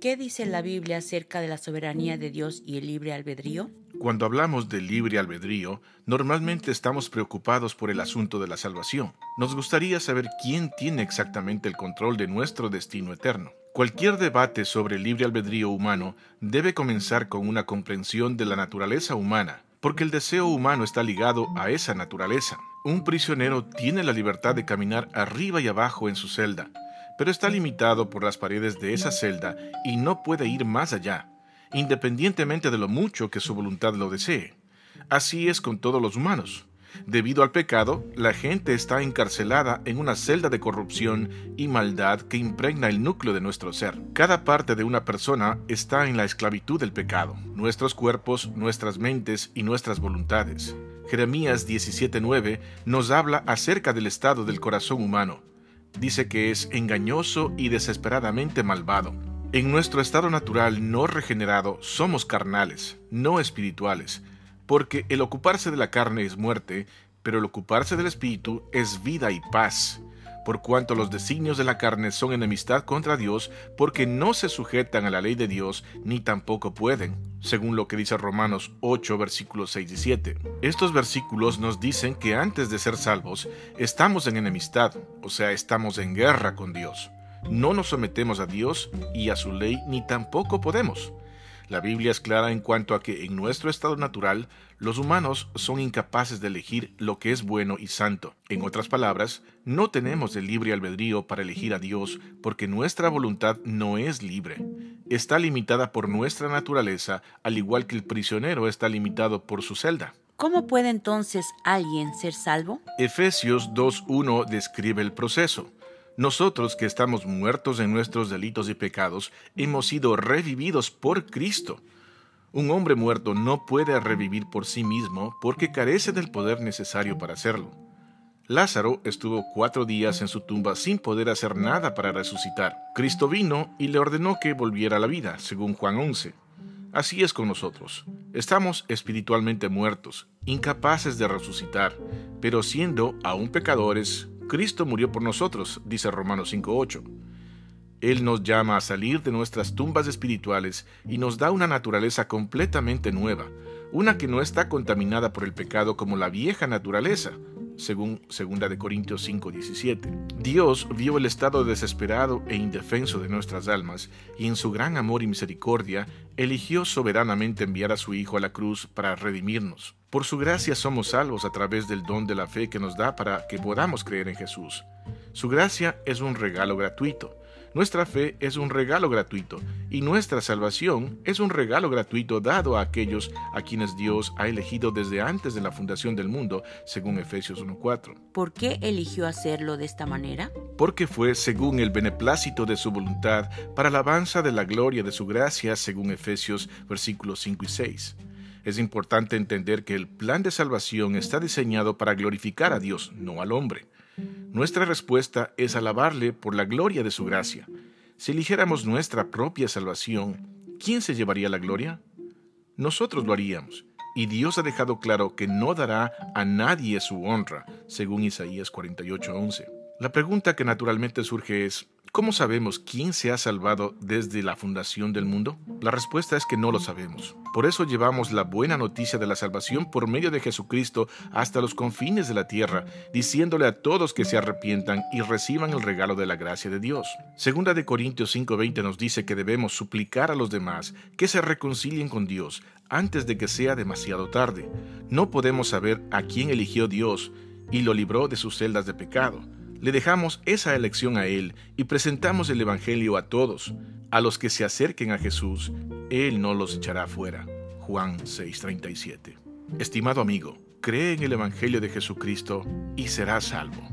¿Qué dice la Biblia acerca de la soberanía de Dios y el libre albedrío? Cuando hablamos de libre albedrío, normalmente estamos preocupados por el asunto de la salvación. Nos gustaría saber quién tiene exactamente el control de nuestro destino eterno. Cualquier debate sobre el libre albedrío humano debe comenzar con una comprensión de la naturaleza humana, porque el deseo humano está ligado a esa naturaleza. Un prisionero tiene la libertad de caminar arriba y abajo en su celda, pero está limitado por las paredes de esa celda y no puede ir más allá, independientemente de lo mucho que su voluntad lo desee. Así es con todos los humanos. Debido al pecado, la gente está encarcelada en una celda de corrupción y maldad que impregna el núcleo de nuestro ser. Cada parte de una persona está en la esclavitud del pecado, nuestros cuerpos, nuestras mentes y nuestras voluntades. Jeremías 17:9 nos habla acerca del estado del corazón humano dice que es engañoso y desesperadamente malvado. En nuestro estado natural no regenerado somos carnales, no espirituales, porque el ocuparse de la carne es muerte, pero el ocuparse del espíritu es vida y paz por cuanto los designios de la carne son enemistad contra Dios, porque no se sujetan a la ley de Dios, ni tampoco pueden, según lo que dice Romanos 8, versículos 6 y 7. Estos versículos nos dicen que antes de ser salvos, estamos en enemistad, o sea, estamos en guerra con Dios. No nos sometemos a Dios y a su ley, ni tampoco podemos. La Biblia es clara en cuanto a que en nuestro estado natural los humanos son incapaces de elegir lo que es bueno y santo. En otras palabras, no tenemos el libre albedrío para elegir a Dios porque nuestra voluntad no es libre. Está limitada por nuestra naturaleza, al igual que el prisionero está limitado por su celda. ¿Cómo puede entonces alguien ser salvo? Efesios 2.1 describe el proceso. Nosotros que estamos muertos en nuestros delitos y pecados, hemos sido revividos por Cristo. Un hombre muerto no puede revivir por sí mismo porque carece del poder necesario para hacerlo. Lázaro estuvo cuatro días en su tumba sin poder hacer nada para resucitar. Cristo vino y le ordenó que volviera a la vida, según Juan 11. Así es con nosotros. Estamos espiritualmente muertos, incapaces de resucitar, pero siendo aún pecadores, Cristo murió por nosotros, dice Romanos 5.8. Él nos llama a salir de nuestras tumbas espirituales y nos da una naturaleza completamente nueva, una que no está contaminada por el pecado como la vieja naturaleza, según 2 de Corintios 5:17. Dios vio el estado desesperado e indefenso de nuestras almas y en su gran amor y misericordia eligió soberanamente enviar a su Hijo a la cruz para redimirnos. Por su gracia somos salvos a través del don de la fe que nos da para que podamos creer en Jesús. Su gracia es un regalo gratuito. Nuestra fe es un regalo gratuito y nuestra salvación es un regalo gratuito dado a aquellos a quienes Dios ha elegido desde antes de la fundación del mundo, según Efesios 1.4. ¿Por qué eligió hacerlo de esta manera? Porque fue según el beneplácito de su voluntad para alabanza de la gloria de su gracia, según Efesios versículos 5 y 6. Es importante entender que el plan de salvación está diseñado para glorificar a Dios, no al hombre. Nuestra respuesta es alabarle por la gloria de su gracia. Si eligiéramos nuestra propia salvación, ¿quién se llevaría la gloria? Nosotros lo haríamos. Y Dios ha dejado claro que no dará a nadie su honra, según Isaías 48:11. La pregunta que naturalmente surge es, ¿Cómo sabemos quién se ha salvado desde la fundación del mundo? La respuesta es que no lo sabemos. Por eso llevamos la buena noticia de la salvación por medio de Jesucristo hasta los confines de la tierra, diciéndole a todos que se arrepientan y reciban el regalo de la gracia de Dios. Segunda de Corintios 5:20 nos dice que debemos suplicar a los demás que se reconcilien con Dios antes de que sea demasiado tarde. No podemos saber a quién eligió Dios y lo libró de sus celdas de pecado. Le dejamos esa elección a Él y presentamos el Evangelio a todos. A los que se acerquen a Jesús, Él no los echará fuera. Juan 6:37. Estimado amigo, cree en el Evangelio de Jesucristo y serás salvo.